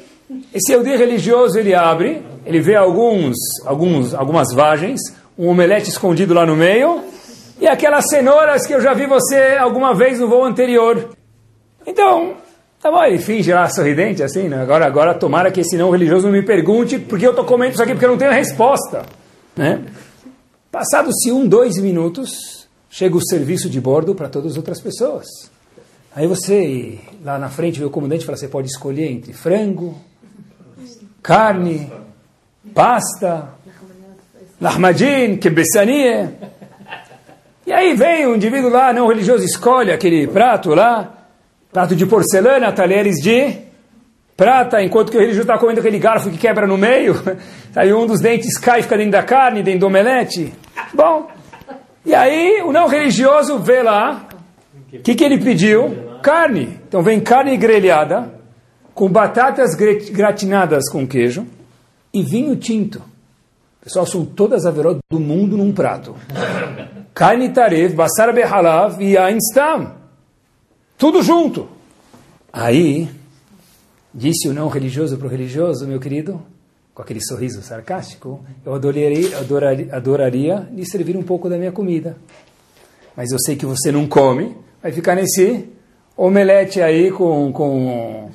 esse Yehudi religioso, ele abre, ele vê alguns, alguns, algumas vagens, um omelete escondido lá no meio, e aquelas cenouras que eu já vi você alguma vez no voo anterior. Então, tá bom, ele finge lá sorridente assim, né? Agora, agora tomara que esse não religioso não me pergunte porque eu estou comendo isso aqui, porque eu não tenho resposta. Né? Passados-se um, dois minutos, chega o serviço de bordo para todas as outras pessoas. Aí você, lá na frente, vê o comandante e fala, você pode escolher entre frango, carne, pasta, lahmadin, kebessanie. E aí vem um indivíduo lá, não religioso, escolhe aquele prato lá, prato de porcelana, talheres de prata, enquanto que o religioso está comendo aquele garfo que quebra no meio, [laughs] aí um dos dentes cai e fica dentro da carne, dentro do omelete. Bom, e aí o não religioso vê lá, o que, que ele pediu? Carne. Então vem carne grelhada, com batatas gratinadas com queijo e vinho tinto. Pessoal, são todas as averot do mundo num prato. Carne taref, basar behalav e ainstam. Tudo junto. Aí, disse o não religioso para o religioso, meu querido, com aquele sorriso sarcástico, eu adoraria, adoraria, adoraria lhe servir um pouco da minha comida. Mas eu sei que você não come, vai ficar nesse omelete aí com, com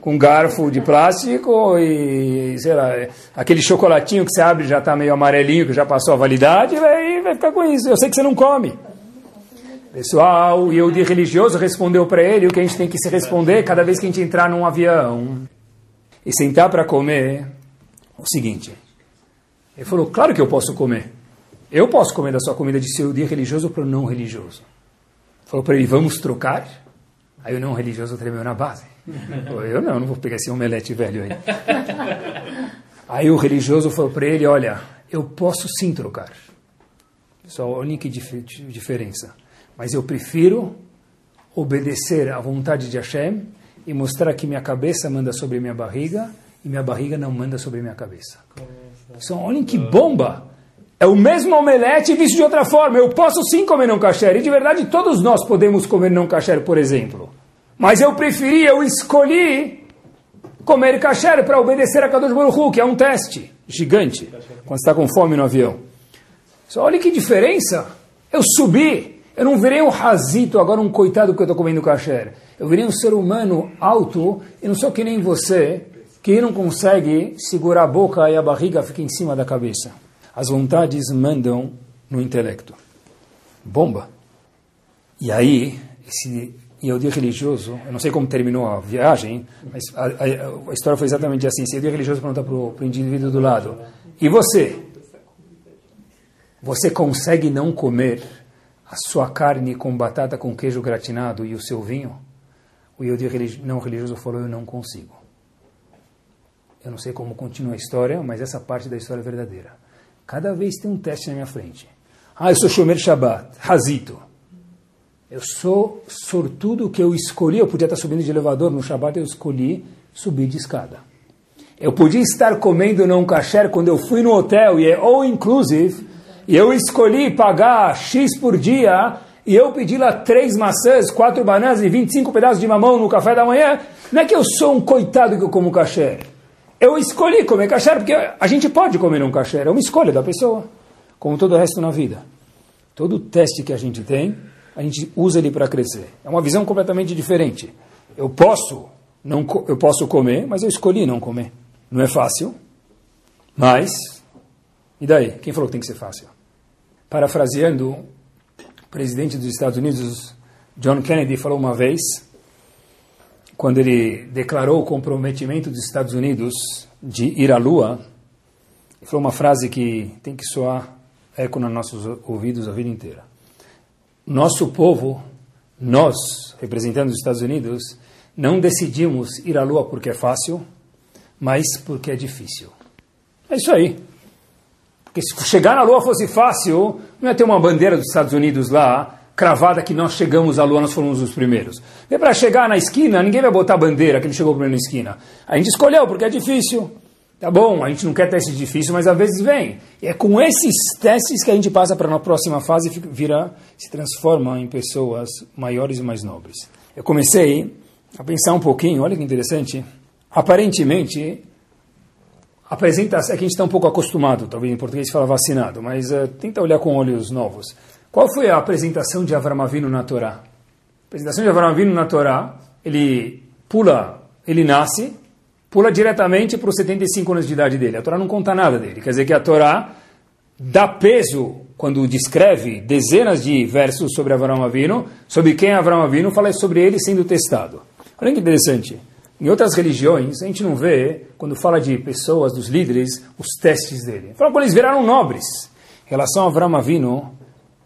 com garfo de plástico e, sei lá, aquele chocolatinho que você abre já está meio amarelinho, que já passou a validade, vai, vai ficar com isso. Eu sei que você não come. Pessoal, e o de religioso respondeu para ele o que a gente tem que se responder cada vez que a gente entrar num avião e sentar para comer. O seguinte, ele falou, claro que eu posso comer. Eu posso comer da sua comida de seu dia religioso para o não religioso. Falou para ele, vamos trocar? Aí o não religioso tremeu na base. Eu não, não vou pegar esse omelete velho aí. Aí o religioso falou para ele, olha, eu posso sim trocar. Só a única dif diferença. Mas eu prefiro obedecer à vontade de Hashem e mostrar que minha cabeça manda sobre minha barriga e minha barriga não manda sobre minha cabeça. Só olhem que bomba! É o mesmo omelete visto de outra forma. Eu posso sim comer não kasher. E de verdade todos nós podemos comer não kasher, por exemplo. Mas eu preferi, eu escolhi comer kasher para obedecer a Kadosh Baruch que é um teste gigante, quando está com fome no avião. Só olha que diferença. Eu subi, eu não virei um razito, agora um coitado que eu estou comendo kasher. Eu virei um ser humano alto, e não sou que nem você, que não consegue segurar a boca e a barriga fica em cima da cabeça. As vontades mandam no intelecto. Bomba. E aí, esse dia religioso, eu não sei como terminou a viagem, mas a, a, a história foi exatamente assim. Se o dia religioso pergunta para o indivíduo do lado, e você? Você consegue não comer a sua carne com batata com queijo gratinado e o seu vinho? O Yehudi religi não religioso falou, eu não consigo. Eu não sei como continua a história, mas essa parte da história é verdadeira. Cada vez tem um teste na minha frente. Ah, eu sou Shomer Shabbat, Razito. Eu sou sortudo que eu escolhi, eu podia estar subindo de elevador no Shabbat, eu escolhi subir de escada. Eu podia estar comendo não kasher quando eu fui no hotel, e é all inclusive, e eu escolhi pagar X por dia, e eu pedi lá três maçãs, quatro bananas e 25 pedaços de mamão no café da manhã. Não é que eu sou um coitado que eu como kasher. Eu escolhi comer kasher, porque a gente pode comer um kasher, é uma escolha da pessoa, como todo o resto na vida. Todo teste que a gente tem, a gente usa ele para crescer. É uma visão completamente diferente. Eu posso, não, eu posso comer, mas eu escolhi não comer. Não é fácil, mas e daí? Quem falou que tem que ser fácil? Parafraseando, o presidente dos Estados Unidos, John Kennedy, falou uma vez, quando ele declarou o comprometimento dos Estados Unidos de ir à Lua, falou uma frase que tem que soar eco nos nossos ouvidos a vida inteira. Nosso povo, nós, representando os Estados Unidos, não decidimos ir à Lua porque é fácil, mas porque é difícil. É isso aí. Porque se chegar na Lua fosse fácil, não ia ter uma bandeira dos Estados Unidos lá, cravada que nós chegamos à Lua, nós fomos os primeiros. E para chegar na esquina, ninguém vai botar a bandeira que ele chegou primeiro na esquina. A gente escolheu porque é difícil. Tá bom, a gente não quer testes difíceis, mas às vezes vem. E é com esses testes que a gente passa para a próxima fase e vira, se transforma em pessoas maiores e mais nobres. Eu comecei a pensar um pouquinho, olha que interessante. Aparentemente, apresentação, é que a gente está um pouco acostumado, talvez em português fala vacinado, mas uh, tenta olhar com olhos novos. Qual foi a apresentação de Avram Avinu na Torá? A apresentação de Avram Avinu na Torá, ele pula, ele nasce, pula diretamente para os 75 anos de idade dele. A Torá não conta nada dele. Quer dizer que a Torá dá peso quando descreve dezenas de versos sobre Abraão Avino, sobre quem é Abraão Avino, fala sobre ele sendo testado. Olha que interessante. Em outras religiões, a gente não vê, quando fala de pessoas, dos líderes, os testes dele. Fala quando eles viraram nobres. Em relação a Abraão Avino,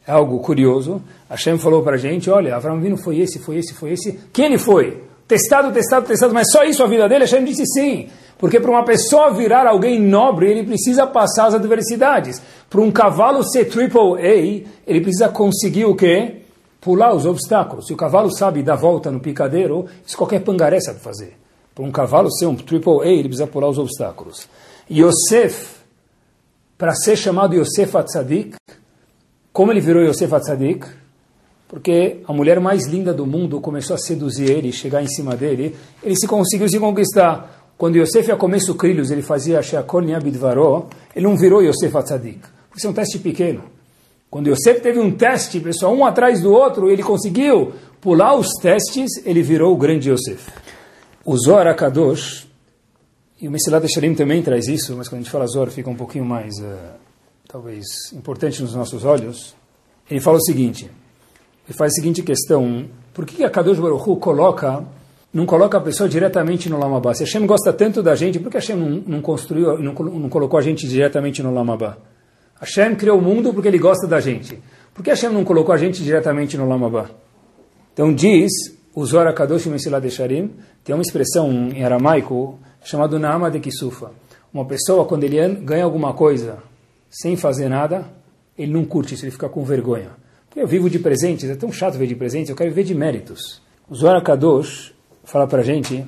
é algo curioso. Hashem falou para a gente, olha, Abraão Avino foi esse, foi esse, foi esse. Quem ele foi? Testado, testado, testado, mas só isso a vida dele? Hashem disse sim. Porque para uma pessoa virar alguém nobre, ele precisa passar as adversidades. Para um cavalo ser triple A, ele precisa conseguir o quê? Pular os obstáculos. Se o cavalo sabe dar volta no picadeiro, isso qualquer pangaré sabe fazer. Para um cavalo ser um triple A, ele precisa pular os obstáculos. Yosef, para ser chamado Yosef Atzadik, como ele virou Yosef Atzadik? Porque a mulher mais linda do mundo começou a seduzir ele, chegar em cima dele, ele se conseguiu se conquistar. Quando Yosef ia comer sucrilhos, ele fazia Sheakol Niabidvaró, ele não virou Yosef Atzadik. Isso é um teste pequeno. Quando Yosef teve um teste, pessoal, um atrás do outro, ele conseguiu pular os testes, ele virou o grande Yosef. O Zohar Kadosh, e o Mesilat Sharim também traz isso, mas quando a gente fala Zohar fica um pouquinho mais, uh, talvez, importante nos nossos olhos. Ele fala o seguinte, ele faz a seguinte questão, por que a Kadosh Baruch Hu coloca não coloca a pessoa diretamente no Lamabá. Se Hashem gosta tanto da gente, por que Hashem não, não construiu, não, não, colocou a gente diretamente no Lamabá? Hashem criou o mundo porque ele gosta da gente. Por que Hashem não colocou a gente diretamente no Lamabá? Então diz, o Zohar Kadosh Mesilat Desharim, tem uma expressão em aramaico chamada Naama de Kisufa. Uma pessoa, quando ele ganha alguma coisa sem fazer nada, ele não curte isso, ele fica com vergonha. Eu vivo de presentes, é tão chato ver de presentes, eu quero viver de méritos. O Zohar Kadosh fala para a gente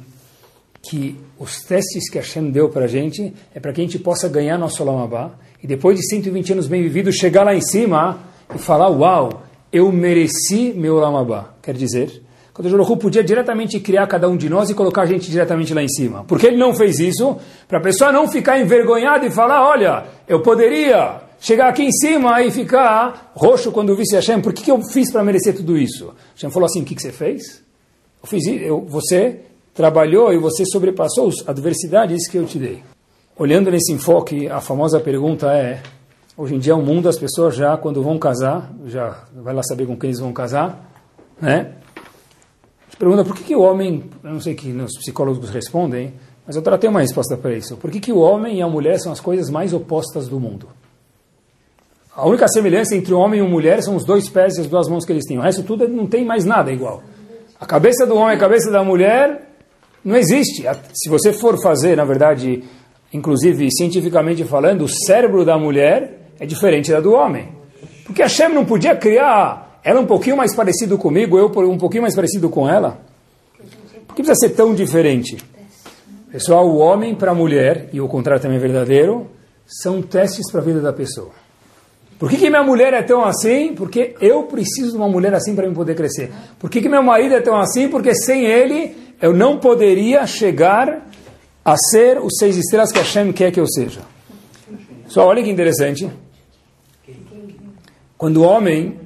que os testes que Hashem deu para a gente é para que a gente possa ganhar nosso Lamabá e depois de 120 anos bem vividos, chegar lá em cima e falar, uau, eu mereci meu Lamabá. Quer dizer, quando Jorohu podia diretamente criar cada um de nós e colocar a gente diretamente lá em cima. Porque ele não fez isso? Para a pessoa não ficar envergonhada e falar, olha, eu poderia chegar aqui em cima e ficar roxo quando visse Hashem, por que, que eu fiz para merecer tudo isso? Hashem falou assim, o que, que você fez? Eu fiz, eu, você trabalhou e você sobrepassou as adversidades que eu te dei. Olhando nesse enfoque, a famosa pergunta é: hoje em dia o mundo as pessoas já quando vão casar, já vai lá saber com quem eles vão casar, né? Pergunta por que, que o homem, eu não sei que os psicólogos respondem, mas eu tratei uma resposta para isso. Por que, que o homem e a mulher são as coisas mais opostas do mundo? A única semelhança entre o homem e a mulher são os dois pés e as duas mãos que eles têm. O resto tudo não tem mais nada igual. A cabeça do homem e a cabeça da mulher não existe. Se você for fazer, na verdade, inclusive cientificamente falando, o cérebro da mulher é diferente da do homem. Porque a Shem não podia criar ela um pouquinho mais parecido comigo, eu um pouquinho mais parecido com ela. Por que precisa ser tão diferente? Pessoal, o homem para a mulher, e o contrário também é verdadeiro, são testes para a vida da pessoa. Por que, que minha mulher é tão assim? Porque eu preciso de uma mulher assim para eu poder crescer. Por que, que meu marido é tão assim? Porque sem ele eu não poderia chegar a ser os seis estrelas que Hashem quer que eu seja. Só olha que interessante. Quando o homem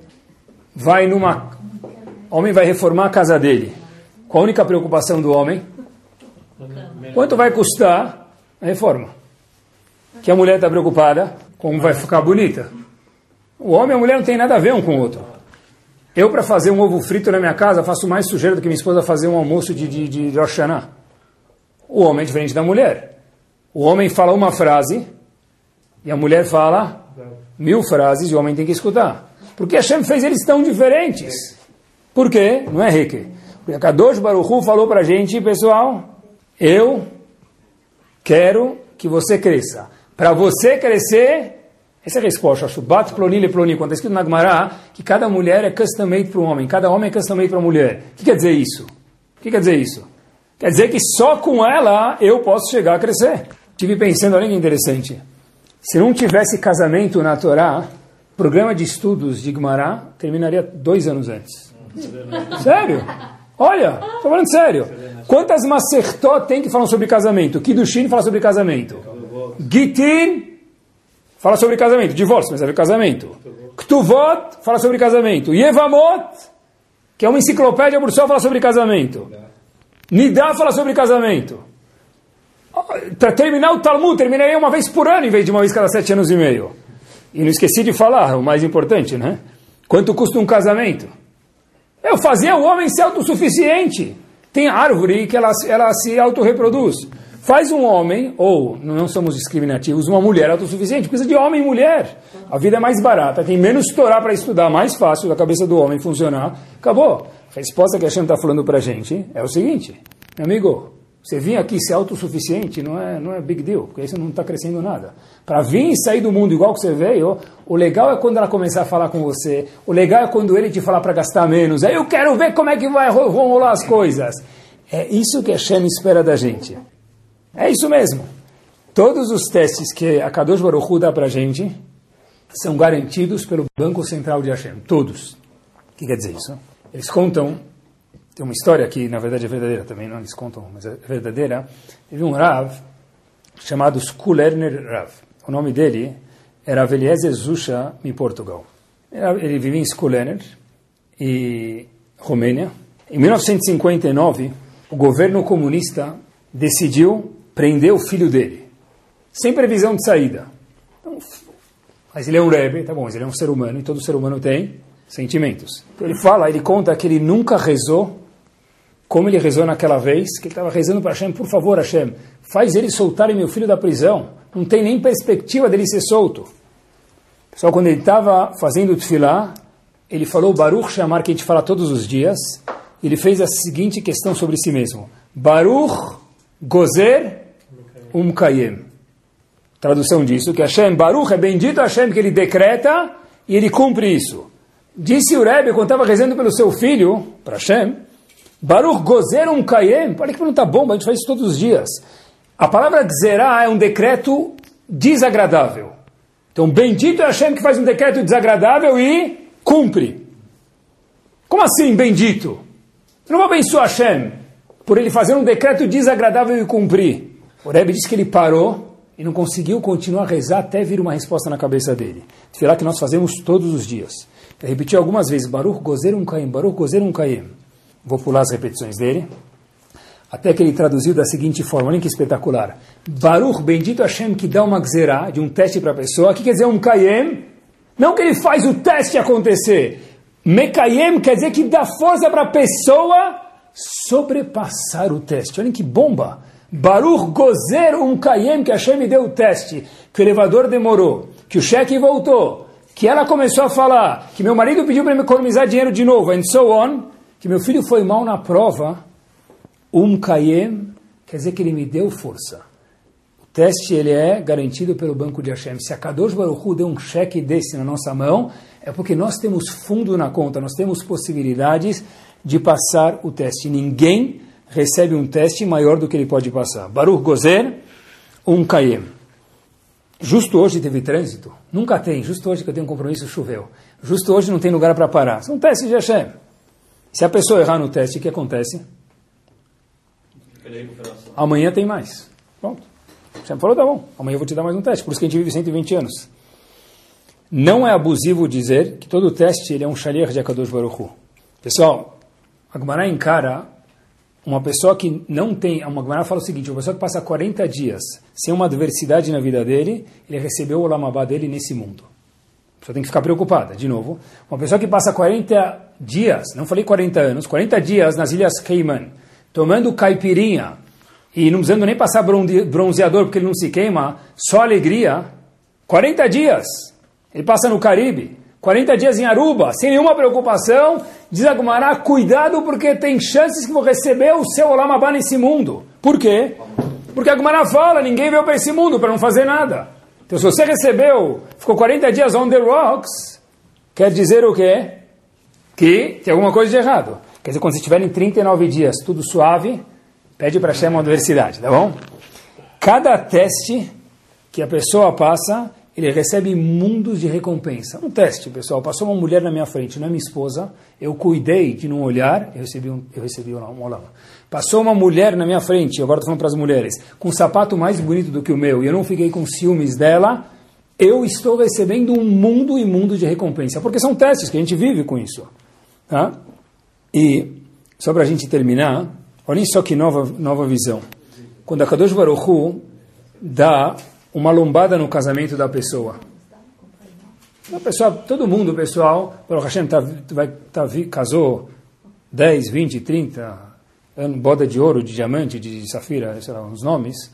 vai numa. O homem vai reformar a casa dele. Qual a única preocupação do homem? Quanto vai custar a reforma? Que a mulher está preocupada como vai ficar bonita. O homem e a mulher não tem nada a ver um com o outro. Eu, para fazer um ovo frito na minha casa, faço mais sujeira do que minha esposa fazer um almoço de, de, de Rosh Hashanah. O homem é diferente da mulher. O homem fala uma frase e a mulher fala mil frases e o homem tem que escutar. Porque Hashem fez eles tão diferentes. Por quê? Não é Rique. Porque a Kadosh Baruchu falou para a gente, pessoal, eu quero que você cresça. Para você crescer, essa é a resposta. Shubat ploni ploni. Quando está escrito na Gemara que cada mulher é custom made para um homem, cada homem é custom made para a mulher. O que quer dizer isso? O que quer dizer isso? Quer dizer que só com ela eu posso chegar a crescer. Tive pensando, olha que interessante. Se não tivesse casamento na Torá, o programa de estudos de Gemara terminaria dois anos antes. Sério? Olha, estou falando sério. Quantas Masertot tem que falam sobre casamento? Kiddushin fala sobre casamento. Gitin fala sobre casamento. Divórcio, mas é casamento. Ktuvot fala sobre casamento. Yevamot, que é uma enciclopédia por só, fala sobre casamento. Nidá fala sobre casamento. Para terminar o Talmud, terminaria uma vez por ano em vez de uma vez cada sete anos e meio. E não esqueci de falar, o mais importante, né? Quanto custa um casamento? Eu fazia o homem ser autossuficiente. Tem árvore que ela, ela se autorreproduz. Faz um homem, ou não somos discriminativos, uma mulher autossuficiente, precisa de homem e mulher. A vida é mais barata, tem menos estourar para estudar, mais fácil da cabeça do homem funcionar. Acabou. A resposta que a Hashem está falando para a gente é o seguinte, meu amigo, você vir aqui ser autossuficiente não é, não é big deal, porque você não está crescendo nada. Para vir e sair do mundo igual que você veio, o legal é quando ela começar a falar com você, o legal é quando ele te falar para gastar menos, aí eu quero ver como é que vai, vão rolar as coisas. É isso que a Shem espera da gente. É isso mesmo. Todos os testes que a Kadosh Baruch Hu dá para a gente são garantidos pelo Banco Central de Hashem. Todos. O que quer dizer isso? Eles contam tem uma história que, na verdade, é verdadeira também, não eles contam, mas é verdadeira. Teve um Rav chamado Skulerner Rav. O nome dele era Eliezer Zusha, em Portugal. Ele vivia em Skulerner, e Romênia. Em 1959, o governo comunista decidiu prender o filho dele, sem previsão de saída. Então, mas ele é um rebbe, tá bom, mas ele é um ser humano, e todo ser humano tem sentimentos. Ele fala, ele conta que ele nunca rezou como ele rezou naquela vez, que ele estava rezando para Hashem, por favor Hashem, faz ele soltar meu filho da prisão. Não tem nem perspectiva dele ser solto. Só quando ele estava fazendo o tefilá, ele falou Baruch chamar que a gente fala todos os dias, ele fez a seguinte questão sobre si mesmo. Baruch Gozer Umkayem. Tradução disso, que Hashem, Baruch é bendito Hashem que ele decreta e ele cumpre isso. Disse o Rebbe quando estava rezando pelo seu filho, para Hashem, Baruch Gozer um Kayem, olha que não está bom, a gente faz isso todos os dias. A palavra Gzerá é um decreto desagradável. Então, bendito é Hashem que faz um decreto desagradável e cumpre. Como assim, bendito? Você não vai abençoar Hashem por ele fazer um decreto desagradável e cumprir. O Rebbe disse que ele parou e não conseguiu continuar a rezar até vir uma resposta na cabeça dele. Falar que nós fazemos todos os dias. Repetiu algumas vezes, Baruch Gozer um Kaim, Baruch Gozer um Kaim. Vou pular as repetições dele. Até que ele traduziu da seguinte forma, olha que espetacular. Baruch, bendito Hashem, que dá uma gzerá, de um teste para a pessoa. O que quer dizer um kayem? Não que ele faz o teste acontecer. Mekayem quer dizer que dá força para a pessoa sobrepassar o teste. Olhem que bomba. Baruch gozer um kayem, que Hashem me deu o teste. Que o elevador demorou. Que o cheque voltou. Que ela começou a falar. Que meu marido pediu para me economizar dinheiro de novo. And so on que meu filho foi mal na prova, um kayem, quer dizer que ele me deu força. O teste ele é garantido pelo Banco de Hashem. Se a Kadosh Baruch Hu deu um cheque desse na nossa mão, é porque nós temos fundo na conta, nós temos possibilidades de passar o teste. Ninguém recebe um teste maior do que ele pode passar. Baruch Gozer, um kayem. Justo hoje teve trânsito? Nunca tem. Justo hoje que eu tenho um compromisso, choveu. Justo hoje não tem lugar para parar. São testes de Hashem. Se a pessoa errar no teste, o que acontece? Amanhã tem mais. Pronto. Você falou, tá bom, amanhã eu vou te dar mais um teste. Por isso que a gente vive 120 anos. Não é abusivo dizer que todo teste ele é um shaliach de Akadosh Baruch Hu. Pessoal, a encara uma pessoa que não tem... Uma Gemara fala o seguinte, uma pessoa que passa 40 dias sem uma adversidade na vida dele, ele recebeu o lamabá dele nesse mundo. A pessoa tem que ficar preocupada. De novo, uma pessoa que passa 40 dias, não falei 40 anos, 40 dias nas Ilhas Cayman, tomando caipirinha e não precisando nem passar bronzeador porque ele não se queima, só alegria, 40 dias. Ele passa no Caribe, 40 dias em Aruba, sem nenhuma preocupação, diz a Gumará, cuidado porque tem chances que vou receber o seu Olamabá nesse mundo. Por quê? Porque a Gumará fala, ninguém veio para esse mundo para não fazer nada. Então, se você recebeu, ficou 40 dias on the rocks, quer dizer o quê? Que tem alguma coisa de errado. Quer dizer, quando você estiver em 39 dias, tudo suave, pede para chamar a universidade, tá bom? Cada teste que a pessoa passa, ele recebe mundos de recompensa. Um teste, pessoal, passou uma mulher na minha frente, não é minha esposa, eu cuidei de não olhar, eu recebi um, eu recebi um olá. Passou uma mulher na minha frente, agora estou falando para as mulheres, com um sapato mais bonito do que o meu, e eu não fiquei com ciúmes dela, eu estou recebendo um mundo e mundo de recompensa. Porque são testes que a gente vive com isso. Tá? E, só para a gente terminar, olhem só que nova, nova visão. Quando a Kadosh Baruch Hu dá uma lombada no casamento da pessoa. A pessoa, todo mundo, pessoal, Baruch Hashem, tá, vai, tá, casou 10, 20, 30, boda de ouro, de diamante, de safira, sei lá, os nomes.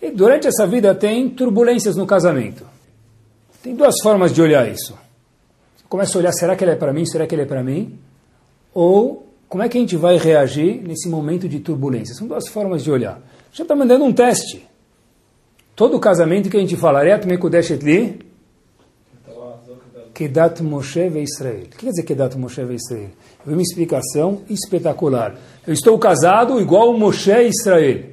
E durante essa vida tem turbulências no casamento. Tem duas formas de olhar isso. Você começa a olhar, será que ele é para mim? Será que ele é para mim? Ou como é que a gente vai reagir nesse momento de turbulência? São duas formas de olhar. Já está mandando um teste. Todo casamento que a gente fala, Etli, Kedat Moshe Israel. O que quer dizer Kedat Moshe Israel? Eu uma explicação espetacular. Eu estou casado igual Moshe Israel.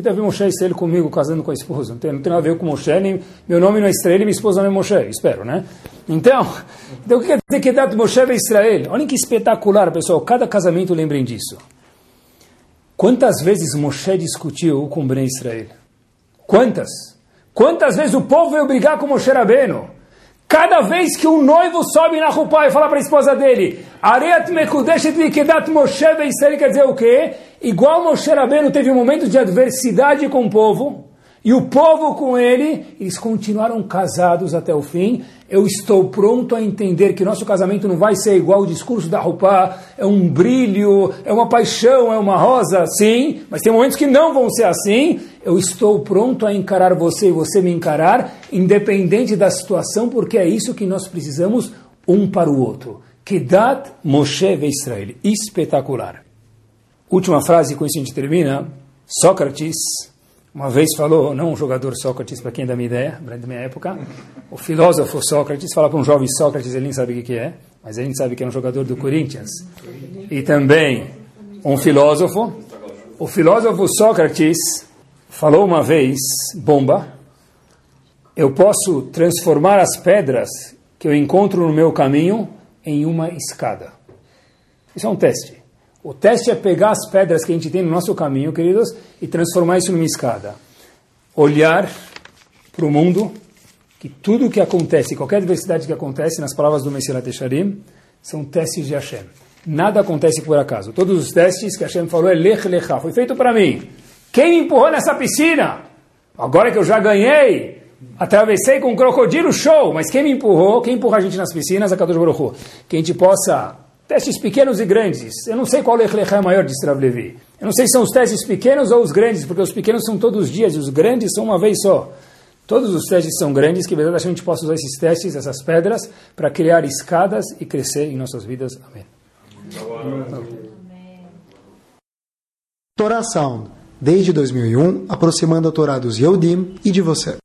Que a ver Moshe e Israel comigo casando com a esposa? Não tem, não tem nada a ver com Moshe, nem, meu nome não é Israel e minha esposa não é Moshe, espero, né? Então, [laughs] então o que quer dizer Kedat Moshe ve Israel? Olhem que espetacular, pessoal. Cada casamento lembrem disso. Quantas vezes Moshe discutiu com Ben Israel? Quantas? Quantas vezes o povo veio brigar com Moshe Rabbeinu? Cada vez que um noivo sobe na roupa e fala para a esposa dele, Areat mekudeshet likedat Moshe Israel quer dizer o quê? Igual Moshe Rabbeinu teve um momento de adversidade com o povo, e o povo com ele, eles continuaram casados até o fim. Eu estou pronto a entender que nosso casamento não vai ser igual o discurso da roupa, é um brilho, é uma paixão, é uma rosa, sim, mas tem momentos que não vão ser assim. Eu estou pronto a encarar você e você me encarar, independente da situação, porque é isso que nós precisamos um para o outro. Kedat Moshe Israel. Espetacular. Última frase, com isso a gente termina. Sócrates uma vez falou, não um jogador Sócrates, para quem dá minha ideia, da minha época, o filósofo Sócrates, fala para um jovem Sócrates, ele nem sabe o que é, mas gente sabe que é um jogador do Corinthians. E também um filósofo. O filósofo Sócrates falou uma vez, bomba, eu posso transformar as pedras que eu encontro no meu caminho em uma escada. Isso é um teste. O teste é pegar as pedras que a gente tem no nosso caminho, queridos, e transformar isso numa escada. Olhar para o mundo, que tudo o que acontece, qualquer adversidade que acontece, nas palavras do Messias Tesharim, são testes de Hashem. Nada acontece por acaso. Todos os testes que Hashem falou é lech lecha, foi feito para mim. Quem me empurrou nessa piscina? Agora que eu já ganhei, atravessei com um crocodilo, show! Mas quem me empurrou? Quem empurra a gente nas piscinas? A Kadosh Baruch Que a gente possa Testes pequenos e grandes. Eu não sei qual Lech é maior de Strav Levi. Eu não sei se são os testes pequenos ou os grandes, porque os pequenos são todos os dias e os grandes são uma vez só. Todos os testes são grandes, que a gente possa usar esses testes, essas pedras, para criar escadas e crescer em nossas vidas. Amém. Torá Sound, desde 2001, aproximando a Torá dos Yehudim e de você.